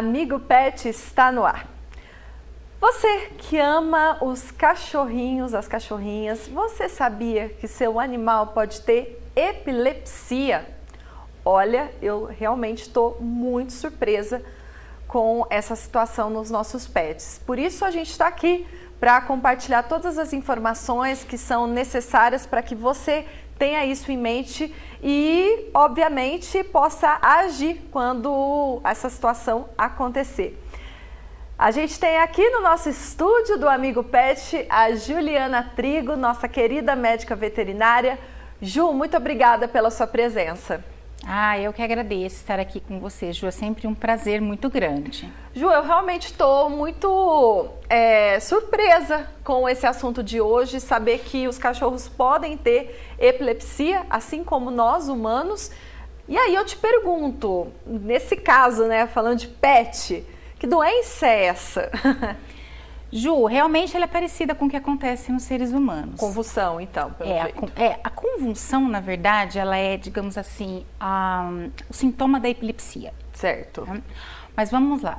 Amigo Pet está no ar. Você que ama os cachorrinhos, as cachorrinhas, você sabia que seu animal pode ter epilepsia? Olha, eu realmente estou muito surpresa com essa situação nos nossos pets. Por isso a gente está aqui para compartilhar todas as informações que são necessárias para que você tenha isso em mente e, obviamente, possa agir quando essa situação acontecer. A gente tem aqui no nosso estúdio do Amigo Pet a Juliana Trigo, nossa querida médica veterinária. Ju, muito obrigada pela sua presença. Ah, eu que agradeço estar aqui com você, Ju. É sempre um prazer muito grande. Ju, eu realmente estou muito é, surpresa com esse assunto de hoje, saber que os cachorros podem ter epilepsia, assim como nós humanos. E aí eu te pergunto, nesse caso, né, falando de pet, que doença é essa? Ju, realmente ela é parecida com o que acontece nos seres humanos. Convulsão, então, pelo é, jeito. A, é, a convulsão, na verdade, ela é, digamos assim, a, o sintoma da epilepsia. Certo. Tá? Mas vamos lá.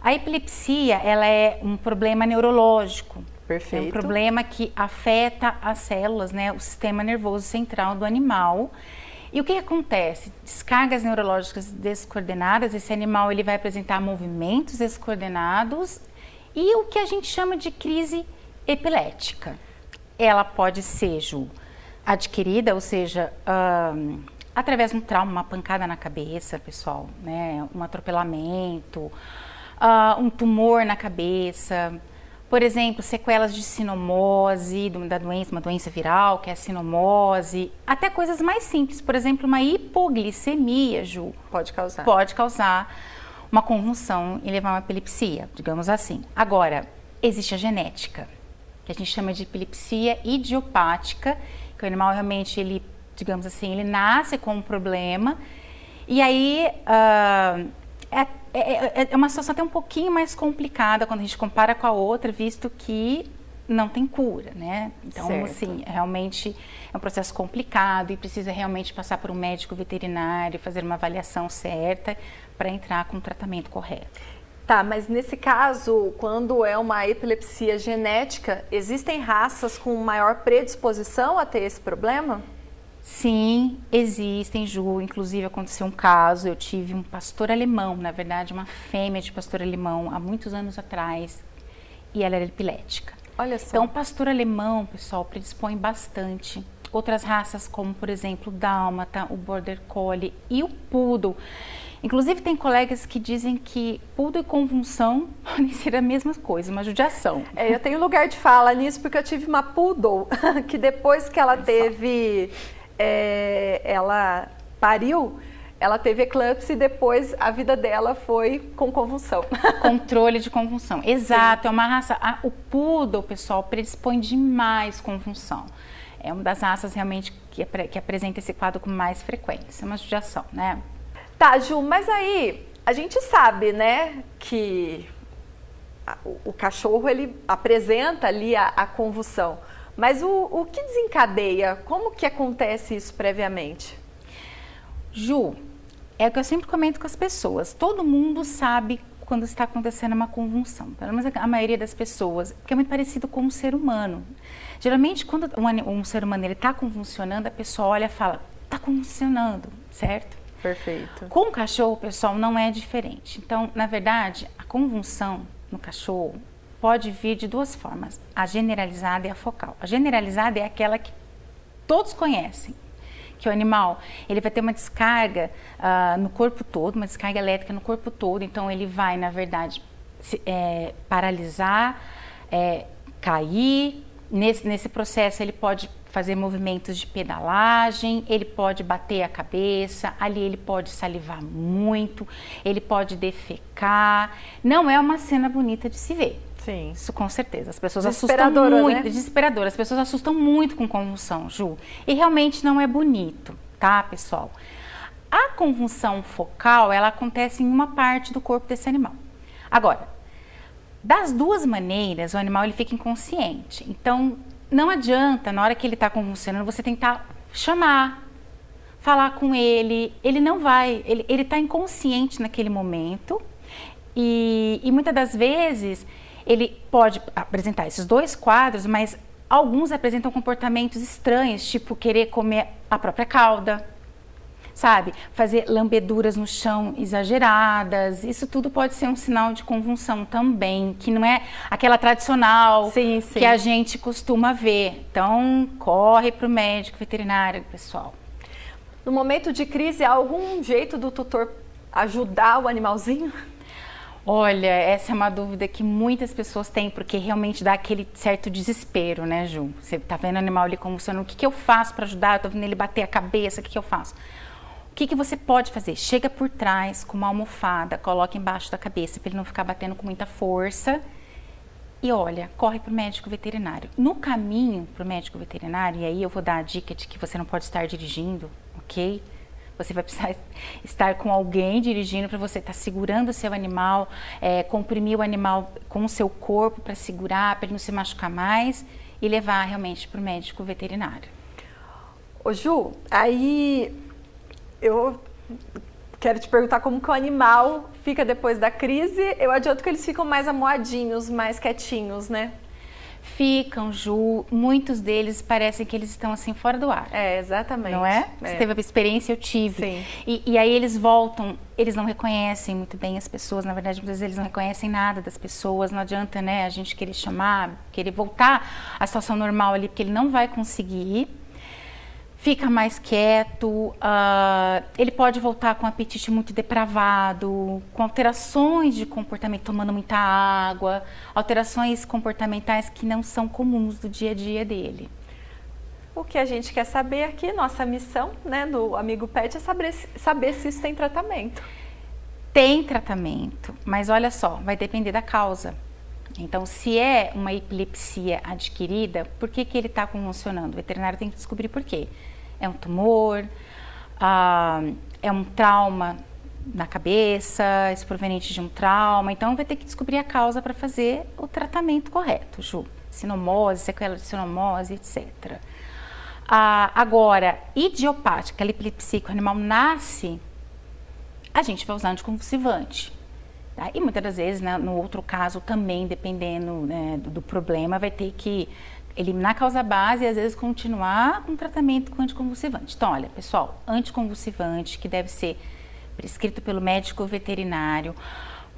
A epilepsia, ela é um problema neurológico. Perfeito. É um problema que afeta as células, né, o sistema nervoso central do animal. E o que, que acontece? Descargas neurológicas descoordenadas, esse animal ele vai apresentar movimentos descoordenados e o que a gente chama de crise epilética. Ela pode ser, Ju, adquirida, ou seja, um, através de um trauma, uma pancada na cabeça, pessoal, né? um atropelamento, uh, um tumor na cabeça, por exemplo, sequelas de sinomose, da doença, uma doença viral, que é a sinomose, até coisas mais simples, por exemplo, uma hipoglicemia, Ju. Pode causar. Pode causar uma convulsão e levar uma epilepsia, digamos assim. Agora, existe a genética, que a gente chama de epilepsia idiopática, que o animal realmente, ele, digamos assim, ele nasce com um problema, e aí uh, é, é, é uma situação até um pouquinho mais complicada quando a gente compara com a outra, visto que não tem cura, né? Então, certo. assim, realmente é um processo complicado e precisa realmente passar por um médico veterinário, fazer uma avaliação certa para entrar com o tratamento correto. Tá, mas nesse caso, quando é uma epilepsia genética, existem raças com maior predisposição a ter esse problema? Sim, existem, Ju. Inclusive aconteceu um caso, eu tive um pastor alemão, na verdade, uma fêmea de pastor alemão, há muitos anos atrás, e ela era epilética. Olha só. Então, o pastor alemão, pessoal, predispõe bastante. Outras raças, como por exemplo o dálmata, o border collie e o poodle. Inclusive, tem colegas que dizem que poodle e convulsão podem ser a mesma coisa, uma judiação. É, eu tenho lugar de fala nisso porque eu tive uma poodle que depois que ela teve, é, ela pariu, ela teve eclipse e depois a vida dela foi com convulsão. Controle de convulsão. Exato, Sim. é uma raça. A, o poodle, pessoal, predispõe demais convulsão. É uma das raças realmente que, que apresenta esse quadro com mais frequência, uma judiação, né? Tá, Ju, mas aí a gente sabe, né, que o, o cachorro ele apresenta ali a, a convulsão. Mas o, o que desencadeia? Como que acontece isso previamente? Ju, é o que eu sempre comento com as pessoas. Todo mundo sabe quando está acontecendo uma convulsão. Pelo menos a maioria das pessoas, porque é muito parecido com um ser humano. Geralmente, quando um, um ser humano está convulsionando, a pessoa olha e fala, está convulsionando, certo? Perfeito. Com o cachorro, pessoal, não é diferente. Então, na verdade, a convulsão no cachorro pode vir de duas formas: a generalizada e a focal. A generalizada é aquela que todos conhecem, que o animal ele vai ter uma descarga uh, no corpo todo, uma descarga elétrica no corpo todo. Então, ele vai, na verdade, se, é, paralisar, é, cair. Nesse, nesse processo, ele pode fazer movimentos de pedalagem, ele pode bater a cabeça, ali ele pode salivar muito, ele pode defecar. Não é uma cena bonita de se ver. Sim. Isso com certeza. As pessoas assustam muito. Né? Desesperadora. As pessoas assustam muito com convulsão, Ju. E realmente não é bonito, tá, pessoal? A convulsão focal, ela acontece em uma parte do corpo desse animal. Agora, das duas maneiras, o animal ele fica inconsciente. Então, não adianta, na hora que ele está convulsionando, você tentar chamar, falar com ele. Ele não vai, ele está inconsciente naquele momento. E, e muitas das vezes ele pode apresentar esses dois quadros, mas alguns apresentam comportamentos estranhos, tipo querer comer a própria cauda, sabe? Fazer lambeduras no chão exageradas. Isso tudo pode ser um sinal de convulsão também, que não é aquela tradicional sim, sim. que a gente costuma ver. Então, corre para o médico veterinário, pessoal. No momento de crise, há algum jeito do tutor ajudar o animalzinho? Olha, essa é uma dúvida que muitas pessoas têm, porque realmente dá aquele certo desespero, né, Ju? Você tá vendo o animal ali convulsionando, o que, que eu faço para ajudar? Eu tô vendo ele bater a cabeça, o que, que eu faço? O que, que você pode fazer? Chega por trás com uma almofada, coloca embaixo da cabeça para ele não ficar batendo com muita força. E olha, corre para o médico veterinário. No caminho para o médico veterinário, e aí eu vou dar a dica de que você não pode estar dirigindo, ok? Você vai precisar estar com alguém dirigindo para você estar tá segurando o seu animal, é, comprimir o animal com o seu corpo para segurar, para ele não se machucar mais e levar realmente para o médico veterinário. Ô Ju, aí eu quero te perguntar como que o animal fica depois da crise. Eu adianto que eles ficam mais amoadinhos, mais quietinhos, né? Ficam, Ju. Muitos deles parecem que eles estão assim fora do ar. É, exatamente. Não é? Você é. teve a experiência, eu tive. Sim. E, e, aí eles voltam, eles não reconhecem muito bem as pessoas. Na verdade, muitas vezes eles não reconhecem nada das pessoas. Não adianta, né, a gente querer chamar, querer voltar à situação normal ali, porque ele não vai conseguir fica mais quieto, uh, ele pode voltar com apetite muito depravado, com alterações de comportamento, tomando muita água, alterações comportamentais que não são comuns do dia a dia dele. O que a gente quer saber aqui, nossa missão né, do Amigo Pet é saber, saber se isso tem tratamento. Tem tratamento, mas olha só, vai depender da causa. Então, se é uma epilepsia adquirida, por que, que ele está convulsionando? O veterinário tem que descobrir por quê é um tumor, ah, é um trauma na cabeça, isso proveniente de um trauma. Então, vai ter que descobrir a causa para fazer o tratamento correto, Ju. Sinomose, sequela de sinomose, etc. Ah, agora, idiopática, a epilepsia, que o animal nasce, a gente vai usar anticonvulsivante. Tá? E muitas das vezes, né, no outro caso, também, dependendo né, do, do problema, vai ter que eliminar a causa base e às vezes continuar com tratamento com anticonvulsivante. Então, olha, pessoal, anticonvulsivante que deve ser prescrito pelo médico veterinário.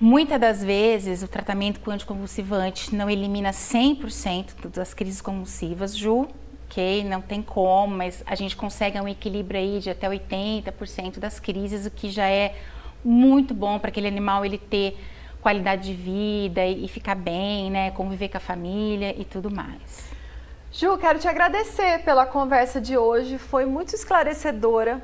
Muitas das vezes o tratamento com anticonvulsivante não elimina 100% das crises convulsivas, Ju, ok? Não tem como, mas a gente consegue um equilíbrio aí de até 80% das crises, o que já é muito bom para aquele animal ele ter qualidade de vida e, e ficar bem, né? Conviver com a família e tudo mais. Ju, quero te agradecer pela conversa de hoje, foi muito esclarecedora,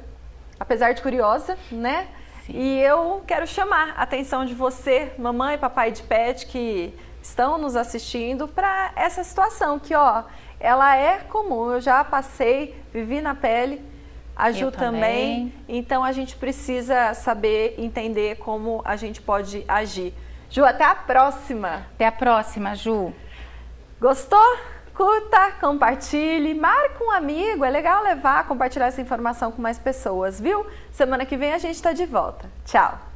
apesar de curiosa, né? Sim. E eu quero chamar a atenção de você, mamãe e papai de pet, que estão nos assistindo, para essa situação que, ó, ela é comum. Eu já passei, vivi na pele, a Ju também. também. Então a gente precisa saber entender como a gente pode agir. Ju, até a próxima. Até a próxima, Ju. Gostou? Curta, compartilhe, marque um amigo. É legal levar, compartilhar essa informação com mais pessoas, viu? Semana que vem a gente está de volta. Tchau!